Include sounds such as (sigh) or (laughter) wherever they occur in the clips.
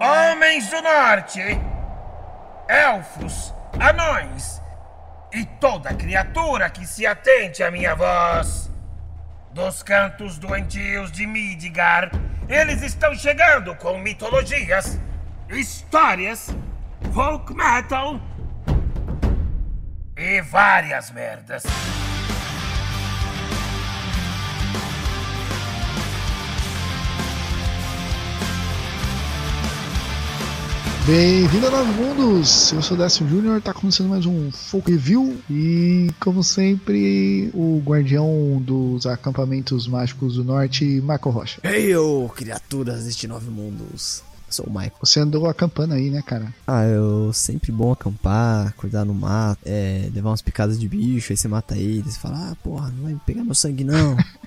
Homens do Norte, elfos, anões e toda criatura que se atente à minha voz. Dos cantos doentios de Midgar, eles estão chegando com mitologias, histórias, folk metal e várias merdas. Bem-vindo a Nove Mundos! Eu sou o Décio Júnior, tá começando mais um Folk Review e, como sempre, o guardião dos acampamentos mágicos do norte, Michael Rocha. Ei, ô, criaturas deste Nove Mundos! Sou o Michael. Você andou acampando aí, né, cara? Ah, eu sempre bom acampar, cuidar no mato, é, levar umas picadas de bicho, aí você mata eles, fala, ah, porra, não vai pegar meu sangue não. (laughs)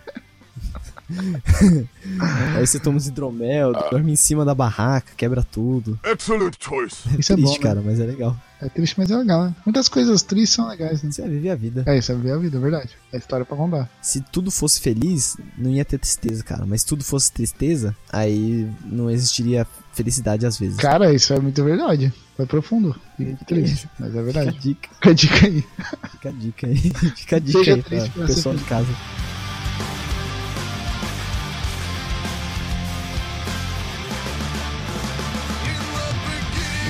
(laughs) Aí você toma os hidromel, dorme em cima da barraca, quebra tudo. Excellent choice. É Isso é triste, bom, né? cara, mas é legal. É triste, mas é legal, né? Muitas coisas tristes são legais, né? Você vai viver a vida. É isso, é ver a vida, é verdade. É história pra contar. Se tudo fosse feliz, não ia ter tristeza, cara. Mas se tudo fosse tristeza, aí não existiria felicidade às vezes. Cara, isso é muito verdade. Foi profundo e triste, mas é Fica a verdade. dica, Fica a dica aí. fica a dica aí. (laughs) Fica a dica Seja aí triste pra pessoal de casa.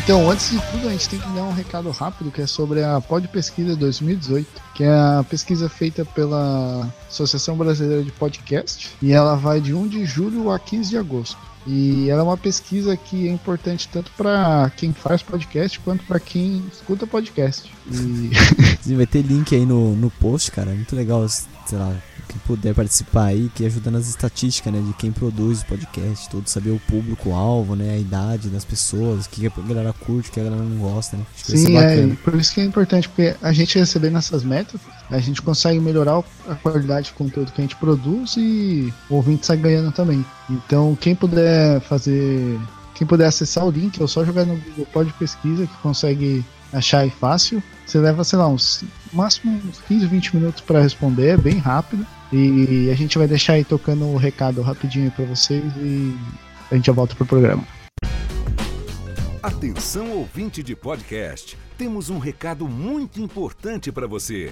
Então, antes de tudo, a gente tem que dar um recado rápido que é sobre a Pod Pesquisa 2018, que é a pesquisa feita pela Associação Brasileira de Podcast, e ela vai de 1 de julho a 15 de agosto. E ela é uma pesquisa que é importante tanto para quem faz podcast quanto para quem escuta podcast. E (laughs) vai ter link aí no, no post, cara. É muito legal, sei lá, quem puder participar aí, que ajuda nas estatísticas, né? De quem produz o podcast, tudo, saber o público-alvo, né? A idade das pessoas, o que a galera curte, o que a galera não gosta, né? Sim, é, por isso que é importante, porque a gente recebendo essas metas, a gente consegue melhorar a qualidade de conteúdo que a gente produz e o ouvinte sai ganhando também. Então, quem puder fazer. Quem puder acessar o link, ou só jogar no Google Pode Pesquisa, que consegue achar aí fácil. Você leva, sei lá, uns máximo uns 15, 20 minutos para responder, é bem rápido. E a gente vai deixar aí tocando o recado rapidinho para vocês e a gente já volta pro programa. Atenção ouvinte de podcast, temos um recado muito importante para você.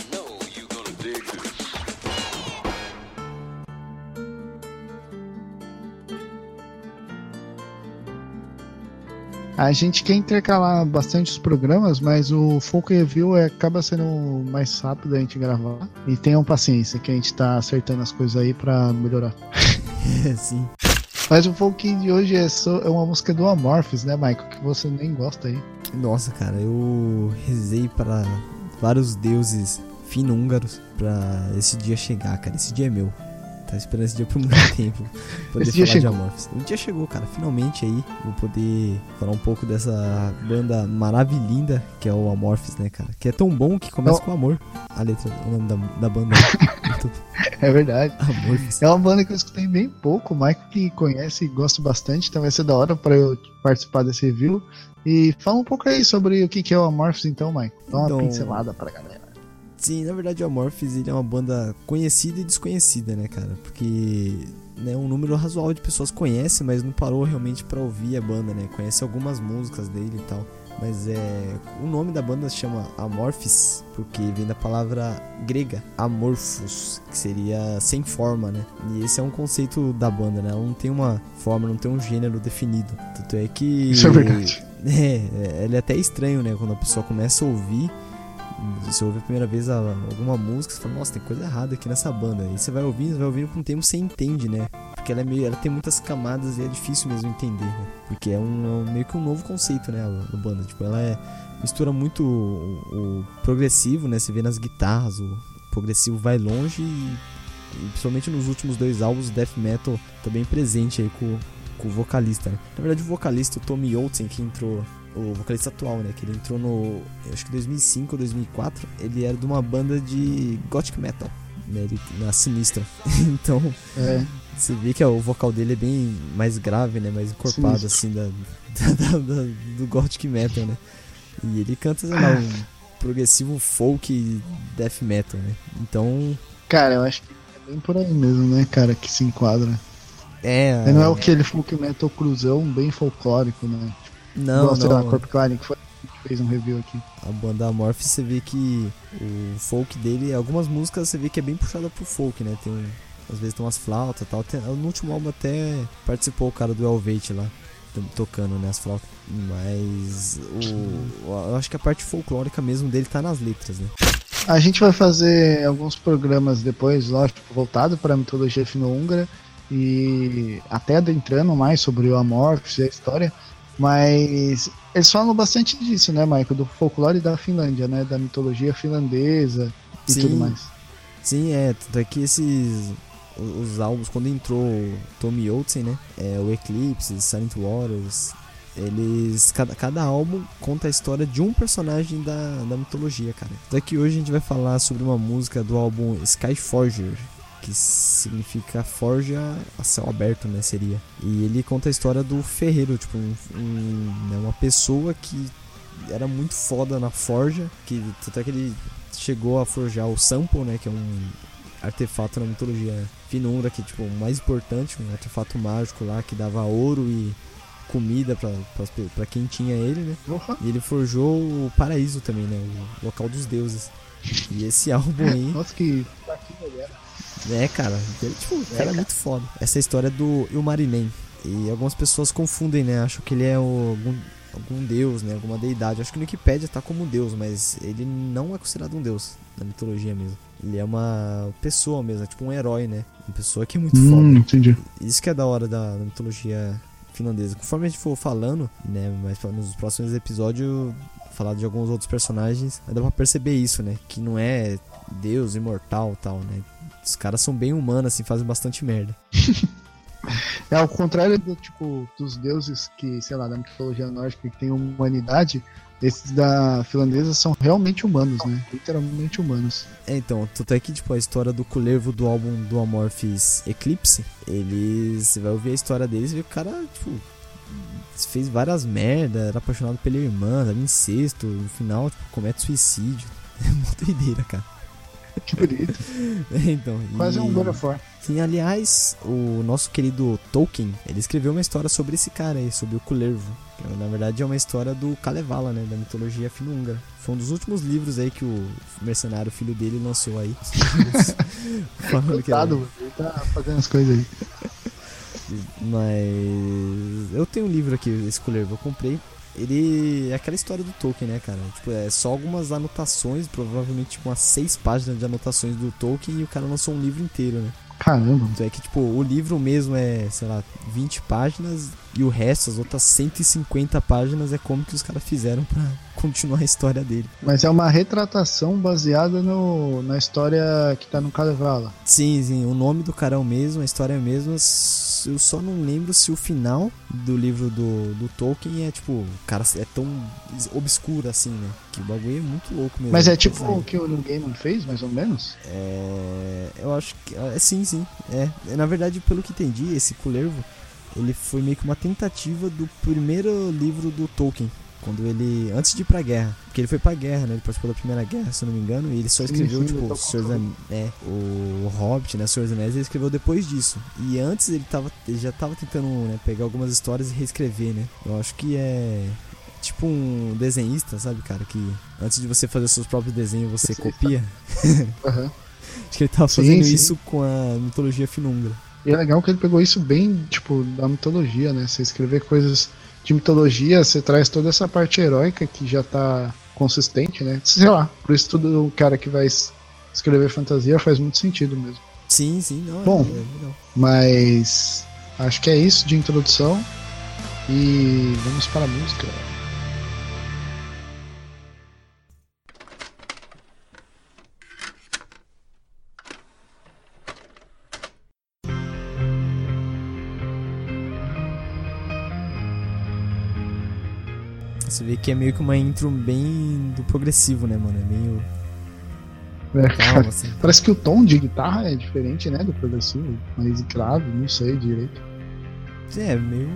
A gente quer intercalar bastante os programas, mas o Folk Review é, acaba sendo mais rápido a gente gravar. E tenham paciência que a gente tá acertando as coisas aí pra melhorar. É, (laughs) sim. Mas o Folk de hoje é, só, é uma música do Amorphis, né, Michael? Que você nem gosta aí. Nossa, cara, eu rezei para vários deuses fino-húngaros pra esse dia chegar, cara. Esse dia é meu. Tá esperando esse dia por muito (laughs) tempo. Poder Esse falar de chegou. Amorphis. O dia chegou, cara. Finalmente aí vou poder falar um pouco dessa banda maravilhinda que é o Amorphis, né, cara? Que é tão bom que começa Não. com amor. A letra, o nome da, da banda. (laughs) É verdade. Amorphis. É uma banda que eu escutei bem pouco. O Michael que conhece e gosta bastante, então vai ser da hora pra eu participar desse review. E fala um pouco aí sobre o que que é o Amorphis, então, Michael. Dá uma Então- pincelada pra galera. Sim, na verdade o Amorphis ele é uma banda conhecida e desconhecida, né, cara? Porque né, um número razoável de pessoas conhece, mas não parou realmente pra ouvir a banda, né? Conhece algumas músicas dele e tal. Mas é. O nome da banda se chama Amorphis, porque vem da palavra grega amorphos, que seria sem forma, né? E esse é um conceito da banda, né? Ela não tem uma forma, não tem um gênero definido. Tanto é que. Isso é verdade. (laughs) É, é, ele é até estranho, né? Quando a pessoa começa a ouvir, você ouve a primeira vez a- alguma música, você fala, nossa, tem coisa errada aqui nessa banda. Aí você vai ouvindo, vai ouvindo com o tempo você entende, né? Porque ela é meio. Ela tem muitas camadas e é difícil mesmo entender, né? Porque é um, é meio que um novo conceito, né? A, a banda. Tipo, ela é. Mistura muito o, o progressivo, né? Você vê nas guitarras o, progressivo vai longe e, e principalmente nos últimos dois álbuns o death metal tá bem presente aí com, com o vocalista. Né? Na verdade o vocalista, o Tommy Olsen, que entrou o vocalista atual, né? Que ele entrou no. Acho que 2005 ou 2004. Ele era de uma banda de gothic metal, né? Ele, na Sinistra. (laughs) então, é. você vê que ó, o vocal dele é bem mais grave, né? Mais encorpado, assim, da, (laughs) da, da, do gothic metal, né? E ele canta, sei lá, um progressivo folk death metal, né? Então. Cara, eu acho que é bem por aí mesmo, né, cara, que se enquadra. É. Não é, o aquele folk metal cruzão bem folclórico, né? Não, não. da Corp Klein, que foi fez um review aqui. A banda Amorph, você vê que o folk dele, algumas músicas você vê que é bem puxada pro folk, né? Tem, às vezes tem umas flautas e tal. Tem, no último álbum até participou o cara do Elvate lá, tocando né, as flautas. Mas o, eu acho que a parte folclórica mesmo dele tá nas letras, né? A gente vai fazer alguns programas depois, lógico, voltado para a mitologia fino-húngara e até adentrando mais sobre o Amorphs e a história. Mas eles falam bastante disso, né, Michael? Do folclore da Finlândia, né? Da mitologia finlandesa e sim, tudo mais. Sim, é. Tanto é que esses. Os álbuns, quando entrou Tommy Olsen, né? É, o Eclipse, Silent Waters. Eles. Cada, cada álbum conta a história de um personagem da, da mitologia, cara. É que hoje a gente vai falar sobre uma música do álbum Skyforger, que significa forja a céu aberto, né, seria. E ele conta a história do ferreiro, tipo, um, um, né, uma pessoa que era muito foda na forja, que até que ele chegou a forjar o Sampo, né, que é um artefato na mitologia finura, que é tipo o mais importante, um artefato mágico lá que dava ouro e comida para quem tinha ele, né? Uhum. E ele forjou o paraíso também, né? O local dos deuses. E esse álbum aí. (laughs) Nossa, que. É, cara, ele, tipo, o cara é, é muito foda. Essa é a história do Ilmarinen. E algumas pessoas confundem, né? Acham que ele é o, algum, algum deus, né? Alguma deidade. Acho que no Wikipedia tá como deus, mas ele não é considerado um deus na mitologia mesmo. Ele é uma pessoa mesmo, é tipo um herói, né? Uma pessoa que é muito hum, foda. Entendi. Isso que é da hora da, da mitologia finlandesa. Conforme a gente for falando, né? Mas nos próximos episódios falar de alguns outros personagens, dá pra perceber isso, né? Que não é Deus imortal tal, né? Os caras são bem humanos, assim, fazem bastante merda. (laughs) é ao contrário do tipo dos deuses que, sei lá, da mitologia nórdica que tem humanidade, esses da finlandesa são realmente humanos, né? Literalmente humanos. É, então, tanto é que, tipo, a história do Kulervo do álbum do Amorphis Eclipse, eles. Você vai ouvir a história deles e o cara, tipo, fez várias merdas, era apaixonado pela irmã, era incesto, no final, tipo, comete suicídio. (laughs) É uma doideira, cara. (laughs) Que bonito. (laughs) então, Quase e... um God of War. Sim, aliás, o nosso querido Tolkien, ele escreveu uma história sobre esse cara aí, sobre o Kullervo. Que, na verdade é uma história do Kalevala, né, da mitologia fino-húngara. Foi um dos últimos livros aí que o mercenário filho dele lançou aí. (laughs) Falando que era... ele tá fazendo as coisas aí. Mas eu tenho um livro aqui, esse Kullervo, eu comprei ele é aquela história do Tolkien, né, cara? Tipo, é só algumas anotações, provavelmente tipo umas seis páginas de anotações do Tolkien e o cara lançou um livro inteiro, né? Caramba. Então é que, tipo, o livro mesmo é, sei lá, 20 páginas e o resto, as outras 150 páginas, é como que os caras fizeram para (laughs) continuar a história dele. Mas é uma retratação baseada no, na história que tá no Kalevala. Sim, sim. O nome do cara é o mesmo, a história é a mesma, eu só não lembro se o final do livro do, do Tolkien é tipo, cara, é tão obscuro assim, né? Que o bagulho é muito louco mesmo. Mas é tipo o que o Neil Gaiman fez, mais ou menos? É. Eu acho que. É, sim, sim. É. Na verdade, pelo que entendi, esse Culervo ele foi meio que uma tentativa do primeiro livro do Tolkien quando ele. Antes de ir pra guerra. Porque ele foi pra guerra, né? Ele participou da primeira guerra, se eu não me engano. E ele só escreveu, sim, sim, tipo, é, o Hobbit, né? Senhor dos Anéis, ele escreveu depois disso. E antes ele, tava, ele já tava tentando né, pegar algumas histórias e reescrever, né? Eu acho que é. Tipo um desenhista, sabe, cara? Que antes de você fazer seus próprios desenhos, você copia. (laughs) uhum. (laughs) Acho que ele tava fazendo sim, isso com a mitologia finungra. E é legal que ele pegou isso bem, tipo, da mitologia, né? Você escrever coisas de mitologia, você traz toda essa parte heróica que já tá consistente, né? Sei lá, por isso tudo o cara que vai escrever fantasia faz muito sentido mesmo. Sim, sim, não. Bom, é, é mas acho que é isso de introdução e vamos para a música. Você vê que é meio que uma intro bem do progressivo, né, mano? É meio. É, Calma, cara, assim. Parece que o tom de guitarra é diferente, né, do progressivo, mais grave, não sei direito. É, meio.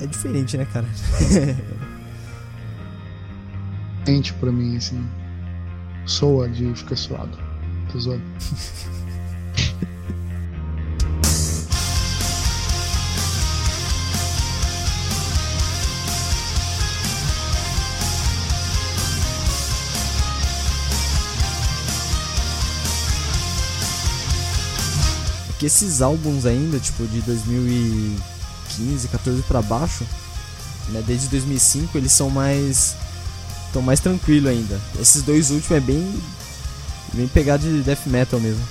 É diferente, né, cara? (laughs) Sente pra mim, assim, soa de ficar suado. Tô zoando. (laughs) Porque esses álbuns ainda, tipo, de 2015, 14 pra baixo, né, desde 2005, eles são mais estão mais tranquilo ainda. Esses dois últimos é bem bem pegado de death metal mesmo.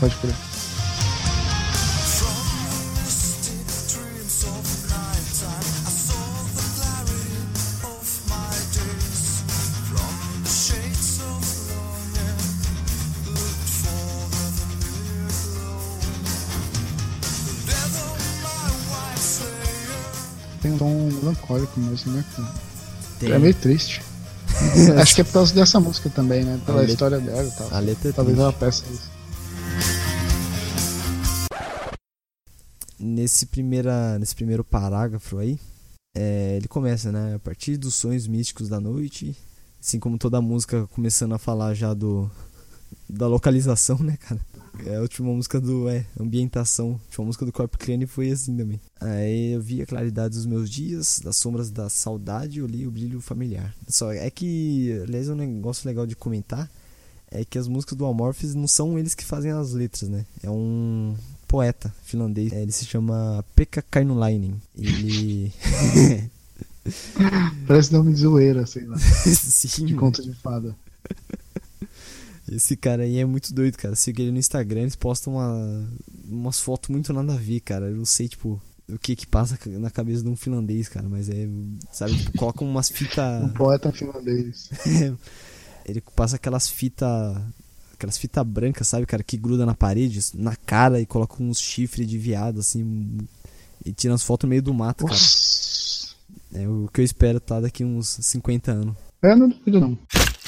Pode crer. Mesmo, né? Tem É meio triste. (laughs) Acho que é por causa dessa música também, né? Pela letra- história dela e tal. a letra é Talvez ela peça isso. nesse primeira nesse primeiro parágrafo aí, é, ele começa, né, a partir dos sonhos místicos da noite, assim como toda a música começando a falar já do da localização, né, cara? É a última música do é, ambientação, a última música do Corpo Crane foi assim também. Aí eu vi a claridade dos meus dias, das sombras da saudade, eu li o brilho familiar. Só é que, aliás, um negócio legal de comentar é que as músicas do Amorphis não são eles que fazem as letras, né? É um poeta finlandês, é, ele se chama Pekka Kainulainen. Ele (laughs) Parece nome de zoeira, sei lá. (laughs) Sim, De conto de fada. Esse cara aí é muito doido, cara. Siga ele no Instagram, eles postam uma, umas fotos muito nada a ver, cara. Eu não sei, tipo, o que que passa na cabeça de um finlandês, cara. Mas é, sabe, tipo, colocam umas Um fitas. poeta finlandês. (laughs) ele passa aquelas fitas. Aquelas fitas brancas, sabe, cara, que gruda na parede, na cara e coloca uns chifres de viado, assim. E tira as fotos no meio do mato, cara. Nossa. É o que eu espero tá daqui uns 50 anos. Eu não duvido, não.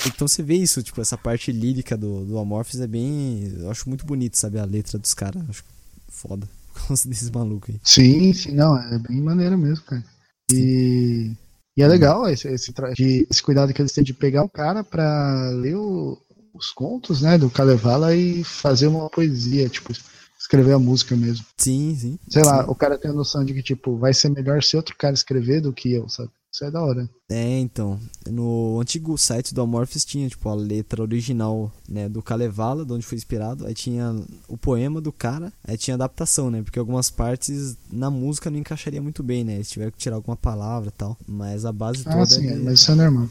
Então você vê isso, tipo, essa parte lírica do, do Amorphis é bem. Eu acho muito bonito, sabe? A letra dos caras. Acho foda. (laughs) Por causa desses malucos aí. Sim, sim, não, é bem maneiro mesmo, cara. E, e é legal esse, esse, de- esse cuidado que eles têm de pegar o cara pra ler o- os contos, né, do Kalevala e fazer uma poesia, tipo, escrever a música mesmo. Sim, sim. Sei lá, Sim. o cara tem a noção de que, tipo, vai ser melhor se outro cara escrever do que eu, sabe? Isso é da hora. É, então. No antigo site do Amorphis tinha, tipo, a letra original, né, do Kalevala, de onde foi inspirado. Aí tinha o poema do cara. Aí tinha adaptação, né? Porque algumas partes na música não encaixaria muito bem, né? Eles tiveram que tirar alguma palavra e tal. Mas a base toda Ah, sim, é é, mas isso é normal.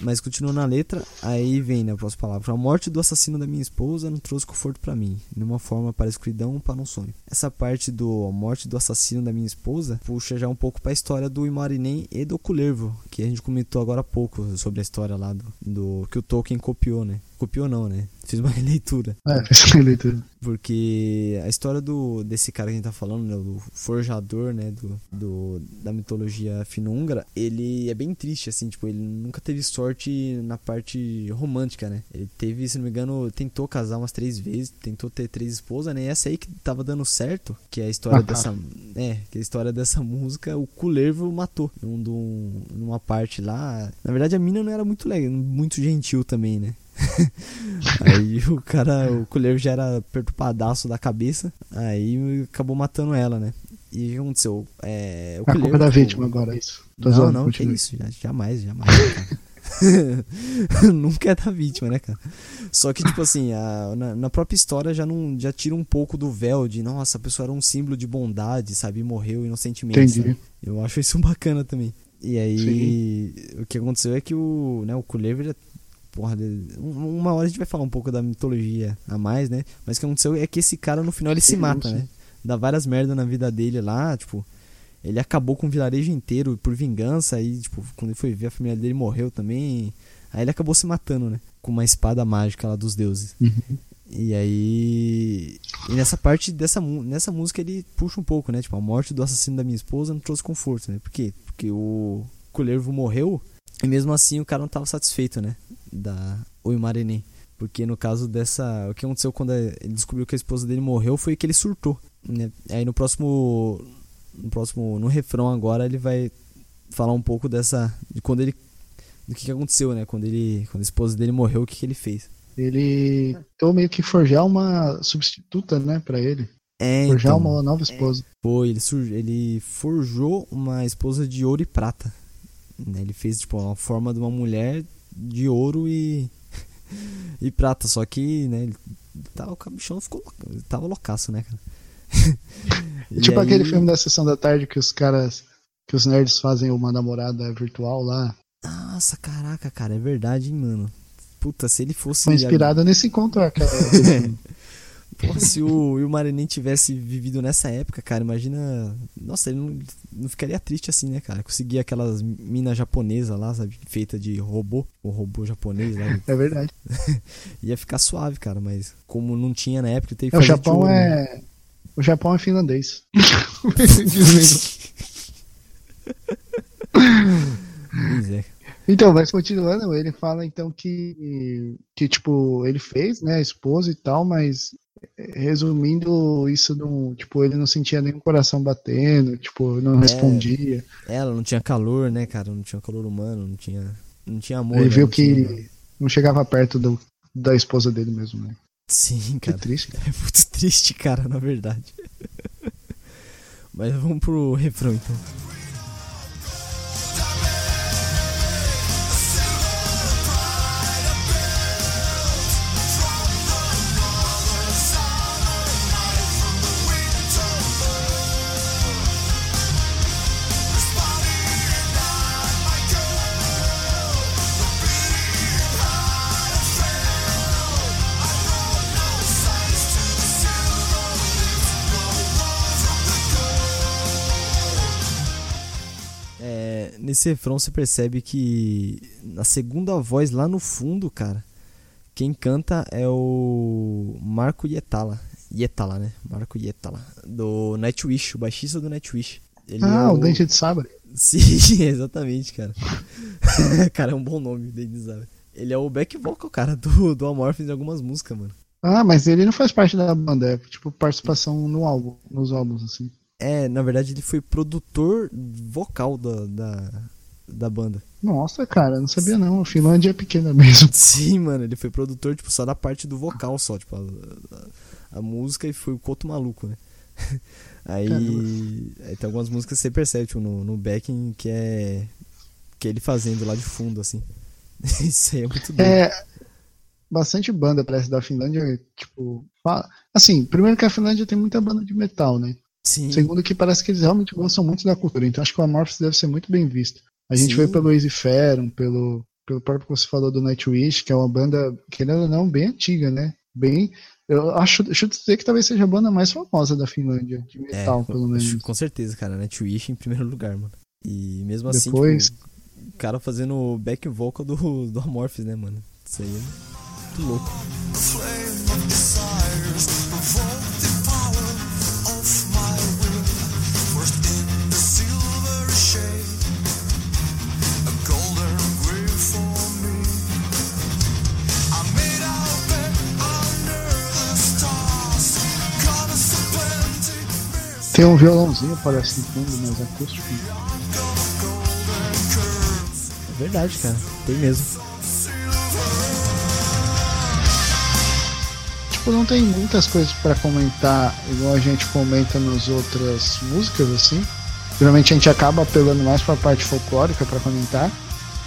Mas continua na letra, aí vem, né, a próxima palavra. A morte do assassino da minha esposa não trouxe conforto pra mim, nenhuma forma para a escuridão para um sonho. Essa parte do a morte do assassino da minha esposa puxa já um pouco pra história do Imarinem e do Kullervo, que a gente comentou agora há pouco sobre a história lá do, do que o Tolkien copiou, né? Copiou não, né? (laughs) Fiz uma releitura. É, fez uma leitura. Porque a história do desse cara que a gente tá falando, né, do forjador, né, do, do da mitologia finungra, ele é bem triste assim, tipo, ele nunca teve sorte na parte romântica, né? Ele teve, se não me engano, tentou casar umas três vezes, tentou ter três esposas, né? E essa aí que tava dando certo, que é a história Ah, tá. dessa, é, que é a história dessa música, o Kullervo matou num, num- numa parte lá. Na verdade, a mina não era muito legal, muito gentil também, né? (laughs) aí o cara, o colher já era perturbadaço da cabeça, aí acabou matando ela, né? E o que aconteceu? É, o A culpa é da vítima agora, é isso. Tô não, zoando, não, que continue. isso, já- jamais, jamais. (laughs) Nunca é da vítima, né, cara? Só que, tipo assim, a- na, na própria história já não já tira um pouco do véu de, nossa, a pessoa era um símbolo de bondade, sabe? E morreu inocentemente. Entendi. Eu acho isso (laughs) bacana também. E aí, o que aconteceu é que o, né, o é- porra, um- uma hora a gente vai falar um pouco da mitologia a mais, né? Mas o que aconteceu é que esse cara no final ele se mata, né? Dá várias merdas na vida dele lá, tipo, ele acabou com o vilarejo inteiro por vingança aí, tipo, quando ele foi ver a família dele morreu também. Aí ele acabou se matando, né? Com uma espada mágica lá dos deuses. Uhum. E aí. E nessa parte dessa nessa música ele puxa um pouco, né? Tipo, a morte do assassino da minha esposa não trouxe conforto, né? Por quê? Porque o Kullervo morreu e mesmo assim o cara não estava satisfeito, né? Da Oimarene. Porque no caso dessa. O que aconteceu quando ele descobriu que a esposa dele morreu foi que ele surtou. Né? Aí no próximo. No próximo. No refrão agora ele vai falar um pouco dessa. De quando ele. Do que, que aconteceu, né? Quando ele. Quando a esposa dele morreu, o que, que ele fez. Ele tentou meio que forjar uma substituta, né, para ele. É, forjar então, uma nova esposa. É, foi, ele, surge, ele forjou uma esposa de ouro e prata. Né? Ele fez tipo uma forma de uma mulher de ouro e (laughs) e prata, só que, né, ele tava, o bichão ficou ele tava loucaço, né, cara? (laughs) tipo aí... aquele filme da sessão da tarde que os caras que os nerds fazem uma namorada virtual lá. Nossa, caraca, cara, é verdade, hein, mano. Puta, se ele fosse. Foi inspirado nesse encontro, aquela. (laughs) Se o Will Marenin tivesse vivido nessa época, cara, imagina. Nossa, ele não, não ficaria triste assim, né, cara? Conseguir aquelas minas japonesas lá, sabe? Feita de robô, o robô japonês lá. É verdade. (laughs) Ia ficar suave, cara, mas como não tinha na época, teve que é, O Japão ouro, é. Né? O Japão é finlandês. (laughs) pois é. Então, mas continuando, ele fala então que, que tipo, ele fez, né, a esposa e tal, mas resumindo isso não, tipo, ele não sentia nenhum coração batendo, tipo, não é, respondia. Ela não tinha calor, né, cara, não tinha calor humano, não tinha, não tinha amor. Ele né, viu não que tinha... não chegava perto do, da esposa dele mesmo, né? Sim, cara. Triste. Cara. É muito (laughs) triste, cara, na verdade. (laughs) Mas vamos pro refrão então. Nesse refrão você percebe que na segunda voz lá no fundo, cara, quem canta é o Marco Yetala. Yetala, né? Marco Yetala. Do Nightwish, o baixista do Nightwish. Ele ah, é o... o Dente de Sabre. Sim, (laughs) exatamente, cara. (laughs) cara, é um bom nome, Dente de Sabre. Ele é o back vocal, cara, do, do Amorphis em algumas músicas, mano. Ah, mas ele não faz parte da banda, é tipo participação no álbum, nos álbuns, assim. É, na verdade ele foi produtor vocal da, da, da banda. Nossa, cara, não sabia não. A Finlândia é pequena mesmo. (laughs) Sim, mano, ele foi produtor, tipo, só da parte do vocal só, tipo, a, a, a música e foi o coto maluco, né? (laughs) Aí, aí, tem algumas músicas que você percebe, tipo, no, no backing que é. que é ele fazendo lá de fundo, assim. (laughs) Isso aí é muito doido. É. Bastante banda parece da Finlândia, tipo. Assim, primeiro que a Finlândia tem muita banda de metal, né? Sim. Segundo que parece que eles realmente gostam muito da cultura, então acho que o Amorphis deve ser muito bem visto. A gente Sim. foi pelo Easy Ferrum, pelo, pelo próprio que você falou do Nightwish, que é uma banda, querendo ou não, bem antiga, né? Bem. Eu acho, deixa eu dizer que talvez seja a banda mais famosa da Finlândia, de metal, é, pelo menos. Com certeza, cara. Nightwish em primeiro lugar, mano. E mesmo assim, Depois... tipo, o cara fazendo o back vocal do, do Amorphis, né, mano? Isso aí é muito louco. Tem um violãozinho, parece no fundo, mas acústico. É verdade, cara. Tem mesmo. Tipo, não tem muitas coisas para comentar, igual a gente comenta nas outras músicas, assim. Geralmente a gente acaba apelando mais pra parte folclórica para comentar.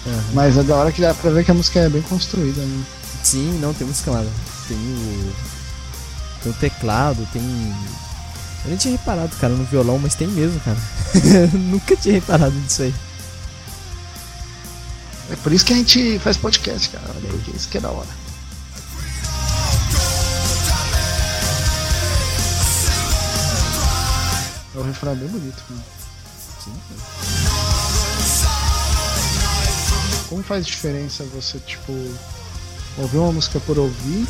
Uhum. Mas é da hora que dá pra ver que a música é bem construída, né? Sim, não, tem música lá. Tem o. Tem o teclado, tem eu nem tinha reparado, cara, no violão, mas tem mesmo, cara. (laughs) Nunca tinha reparado nisso aí. É por isso que a gente faz podcast, cara. Olha aí, isso que é da hora. É um refrão bem bonito, mano. Sim, cara. Como faz diferença você, tipo, ouvir uma música por ouvir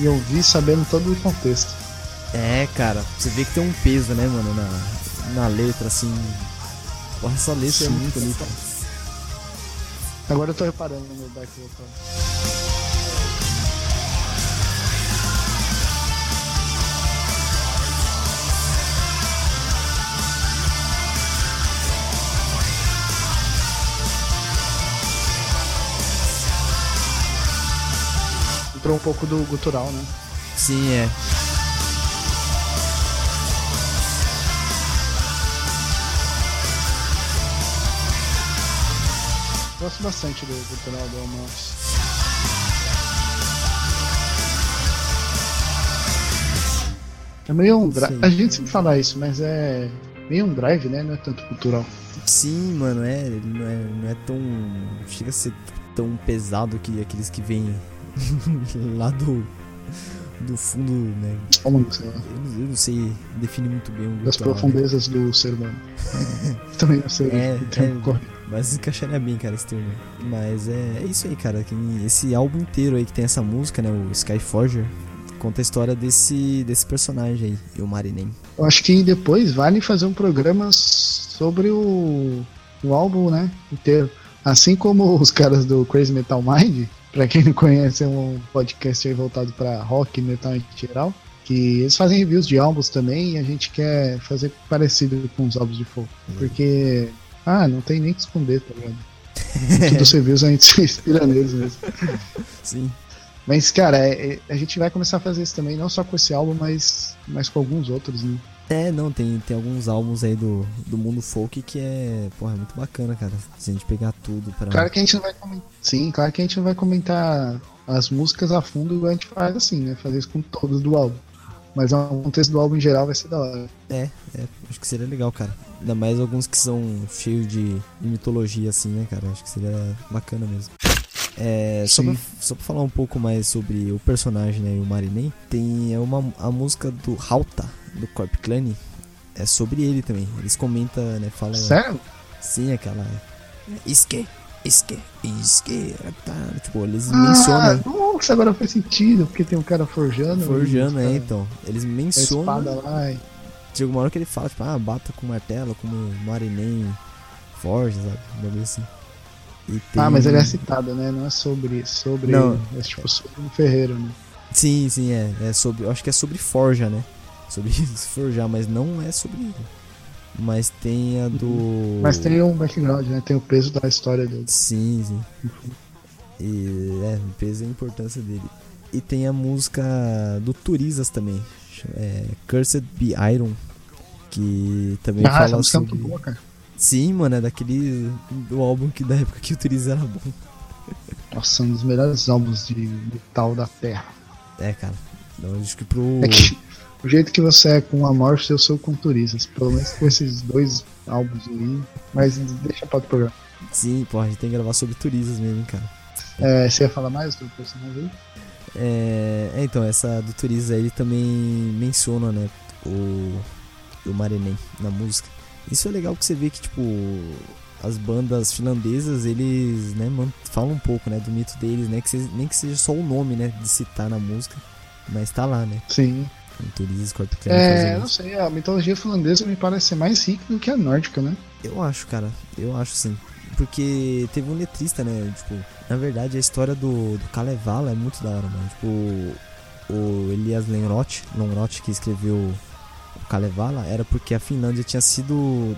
e ouvir sabendo todo o contexto. É, cara, você vê que tem um peso, né, mano, na, na letra, assim. Porra, essa letra é Sim, muito bonita. Agora eu tô reparando no meu back vocal. Entrou um pouco do gutural, né? Sim, é. Gosto bastante do gutural do Almost. É meio um drive. A gente sempre fala isso, mas é meio um drive, né? Não é tanto cultural. Sim, mano, é. Ele não é, não é tão. chega a ser tão pesado que aqueles que vêm (laughs) lá do. do fundo, né? Como, Eu, não- eu não sei definir muito bem o das né? profundezas do ser humano. (laughs) Também não sei É, é. correto. Mas encaixaria bem, cara, esse termo. Mas é, é isso aí, cara. Que esse álbum inteiro aí que tem essa música, né? O Skyforger, conta a história desse, desse personagem aí, o Marinem. Eu acho que depois vale fazer um programa sobre o, o álbum, né? Inteiro. Assim como os caras do Crazy Metal Mind, pra quem não conhece, é um podcast aí voltado pra rock e metal em geral. Que eles fazem reviews de álbuns também e a gente quer fazer parecido com os álbuns de folk. Porque, ah, não tem nem que esconder, tá ligado? Dos reviews a gente se (laughs) inspira neles mesmo. Sim. Mas, cara, é- é- a gente vai começar a fazer isso também, não só com esse álbum, mas, mas com alguns outros, né? É, não, tem, tem alguns álbuns aí do, do mundo folk que é, porra, é muito bacana, cara. Se a gente pegar tudo pra. Claro que a gente não vai comentar. Sim, claro que a gente não vai comentar as músicas a fundo igual a gente faz assim, né? Fazer isso com todos do álbum. Mas o contexto do álbum em geral vai ser da hora. É, é, acho que seria legal, cara. Ainda mais alguns que são cheios de, mitologia, assim, né, cara? Acho que seria bacana mesmo. É, só, pra, só pra falar um pouco mais sobre o personagem, né, e o Marinem, tem uma, a música do Halta, do Corp Clan, é sobre ele também. Eles comentam, né, falam... Sério? Sim, aquela... Isque, isque, isque, tá, tipo, eles Ah, mencionam... nossa, agora faz sentido, porque tem um cara forjando. Forjando, é, cara então. Eles com a mencionam... espada lá. e- Chega uma hora que ele fala, tipo, ah, bata com martelo, como Marinem Forge, sabe? Um bagulho assim. Tem- Ah, mas ele é citado, né? Não é sobre, sobre Não. ele. É tipo sobre um ferreiro, né? Sim, sim, é. É sobre. Eu acho que é sobre Forja, né? Sobre (laughs) forjar, mas não é sobre. Mas tem a do. Mas tem um background, né? Tem o peso da história dele. Sim, sim. E é, o peso e a importância dele. E tem a música do Turizas também. É, Cursed Be Iron. Que também Ah, essa fala é sobre. muito boa, cara. Sim, mano, é daquele. do álbum que da época que o Turizas era bom. Nossa, um dos melhores álbuns de metal da Terra. É, cara. Não, acho que pro. É que o jeito que você é com Amorphis, eu sou com Turisas. Pelo menos com esses dois álbuns aí. Mas deixa para outro programa. Sim, porra, a gente tem que gravar sobre Turizas mesmo, hein, cara. É, você ia falar mais do personagem aí? É, é, então, essa do Turizas aí, ele também menciona, né, o, o Marinem na música. Isso é legal que você vê que, tipo, as bandas finlandesas, eles, né, falam um pouco, né, do mito deles, né, que se- nem que seja só o nome, né, de citar na música, mas tá lá, né, Sim. O Turizas, Corp Clan É, não sei, a mitologia finlandesa me parece ser mais rica do que a nórdica, né? Eu acho, cara. Eu acho sim. Porque teve um letrista, né? Tipo, na verdade a história do, do Kalevala é muito da hora, mano. Tipo, o Elias Lenroth, Lonroth que escreveu o Kalevala era porque a Finlândia tinha sido.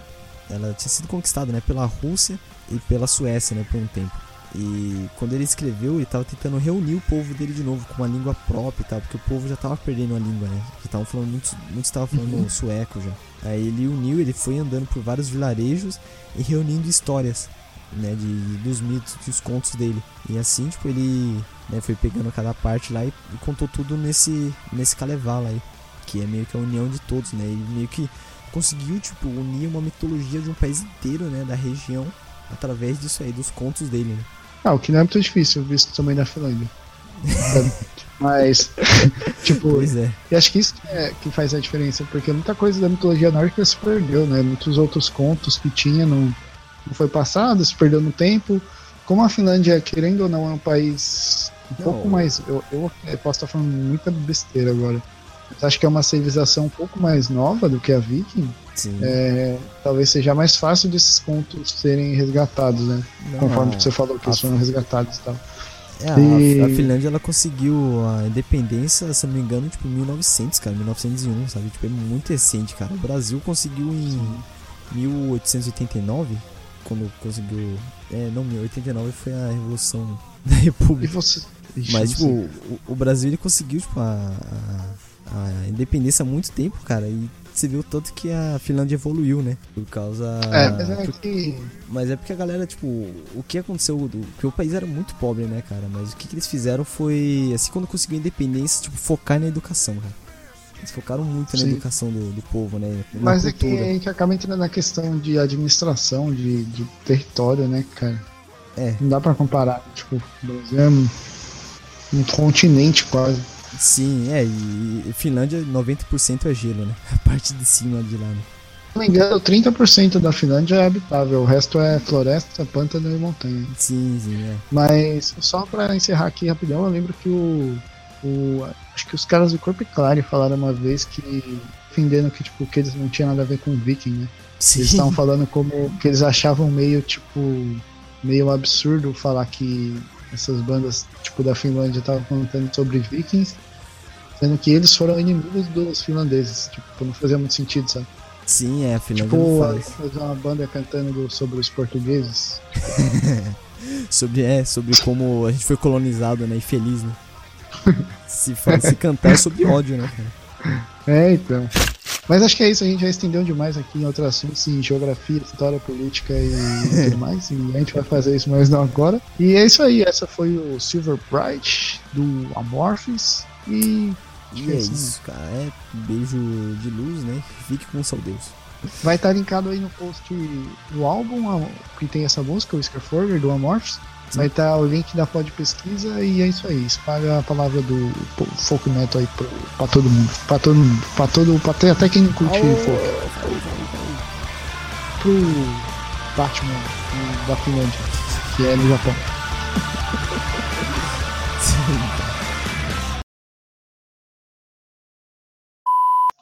Ela tinha sido conquistada, né? Pela Rússia e pela Suécia, né? Por um tempo. E quando ele escreveu, ele tava tentando reunir o povo dele de novo com uma língua própria e tal, porque o povo já tava perdendo a língua, né? Que estavam falando, muitos, muitos estavam falando Uhum. sueco já. Aí ele uniu, ele foi andando por vários vilarejos e reunindo histórias, né, de, dos mitos, dos contos dele. E assim, tipo, ele né, foi pegando cada parte lá e, e contou tudo nesse, nesse Kalevala aí, que é meio que a união de todos, né? Ele meio que conseguiu, tipo, unir uma mitologia de um país inteiro, né, da região, através disso aí, dos contos dele, né? Ah, o que não é muito difícil, visto também da Finlândia. (laughs) Mas, (laughs) tipo, Pois é. E acho que isso que, é, que faz a diferença, porque muita coisa da mitologia nórdica se perdeu, né? Muitos outros contos que tinha não, não foi passado, se perdeu no tempo. Como a Finlândia, querendo ou não, é um país um pouco mais. Eu, eu, eu posso estar falando muita besteira agora. Mas acho que é uma civilização um pouco mais nova do que a Viking. Sim. É, talvez seja mais fácil desses contos serem resgatados, né? Não, Conforme você falou que eles foram resgatados e tal. É, a- E- a, Finlândia ela conseguiu a independência, se não me engano, tipo, em 1900, cara, 1901, sabe? Tipo, é muito recente, cara. O Brasil conseguiu em 1889, quando conseguiu. É, não, 1889 foi a Revolução (laughs) da República. você. Ixi, Mas, tipo, o, o Brasil ele conseguiu, tipo, a, a, a independência há muito tempo, cara. E você viu tanto que a Finlândia evoluiu, né? Por causa. É, mas é que. mas é porque a galera, tipo, o que aconteceu? o- Que o país era muito pobre, né, cara? Mas o que, que eles fizeram foi, assim, quando conseguiu a independência, tipo, focar na educação, cara. Eles focaram muito na Sim. educação do, do povo, né? Na Mas é que, cultura. é que acaba entrando na questão de administração, de, de território, né, cara? É. Não dá pra comparar. Tipo, o Brasil é um, um continente quase. Sim, é, e, Finlândia, 90% é gelo, né? (laughs) A parte de cima de lá, né? Se não me engano, 30% da Finlândia é habitável, o resto é floresta, pântano e montanha. Sim, sim, é. Mas só pra encerrar aqui rapidão, eu lembro que o. o acho que os caras do Corpo Clare falaram uma vez que. defendendo que, tipo, que eles não tinham nada a ver com viking, né? Sim. Eles estavam falando como que eles achavam meio, tipo, meio absurdo falar que essas bandas, tipo, da Finlândia estavam contando sobre vikings, sendo que eles foram inimigos dos finlandeses. Tipo, não fazia muito sentido, sabe? Sim, é, a Finlândia Tipo, faz. fazer uma banda cantando do- sobre os portugueses. (laughs) Sobre, é, sobre como a gente foi colonizado, né? E feliz, né? (laughs) Se, se cantar é sobre ódio, né, cara? É, então. Mas acho que é isso, a gente já estendeu demais aqui em outros assuntos, em geografia, história, política e (laughs) tudo mais. E a gente vai fazer isso mais não agora. E é isso aí, essa foi o Silver Bright do Amorphis. E E que é assim, né? isso, cara. É beijo de luz, né? Fique com o seu Deus. Vai estar linkado aí no post do álbum que tem essa música, o Scarforger do Amorphis. Vai estar o link da pod pesquisa e é isso aí. Espalha a palavra do folk metal aí pro, pra todo mundo. Pra todo mundo. Pra todo. Pra ter, até quem não curte folk. Pro Batman da Finlândia, que é no Japão. (laughs)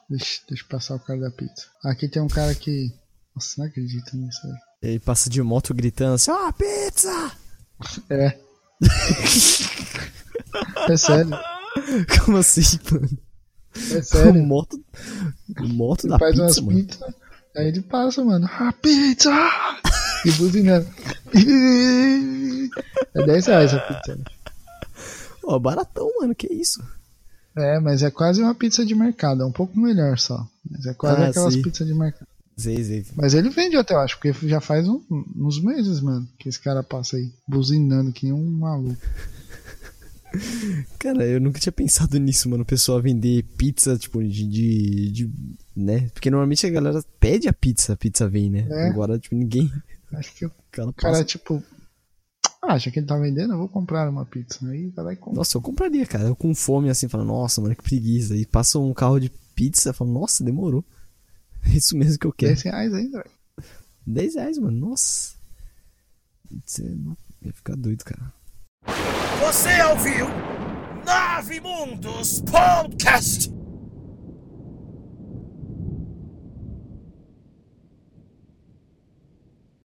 Deixa, deixa eu passar o cara da pizza. Aqui tem um cara que. Nossa, não acredito nisso, velho. Ele passa de moto gritando assim, ó, pizza! É. é sério, Como assim, mano? é O sério. moto, o moto Ele da faz umas pizza, mano. pizzas, aí ele passa, mano. A pizza! E buzinando. É 10 reais a pizza. né? Ó, baratão, mano, que isso? É, mas é quase uma pizza de mercado. É um pouco melhor só. Mas é quase Ah, aquelas sim. pizzas de mercado. Mas ele vende até, eu acho, porque já faz um- uns meses, mano, que esse cara passa aí, buzinando que nem um maluco. (laughs) Cara, eu nunca tinha pensado nisso, mano. O pessoal vender pizza, tipo, de, de, de- Né? Porque normalmente a galera pede a pizza, a pizza vem, né? É. Agora, tipo, ninguém. Acho que o cara cara, passa- tipo, acha que ele tá vendendo, eu vou comprar uma pizza. Aí vai lá e compra. Nossa, eu compraria, cara. Eu com fome assim, falo, nossa, mano, que preguiça. E passa um carro de pizza, falo, nossa, demorou. É (laughs) isso mesmo que eu quero. 10 reais ainda, velho. 10 reais, mano, nossa. Você ia ficar doido, cara. Você ouviu Nove Mundos Podcast.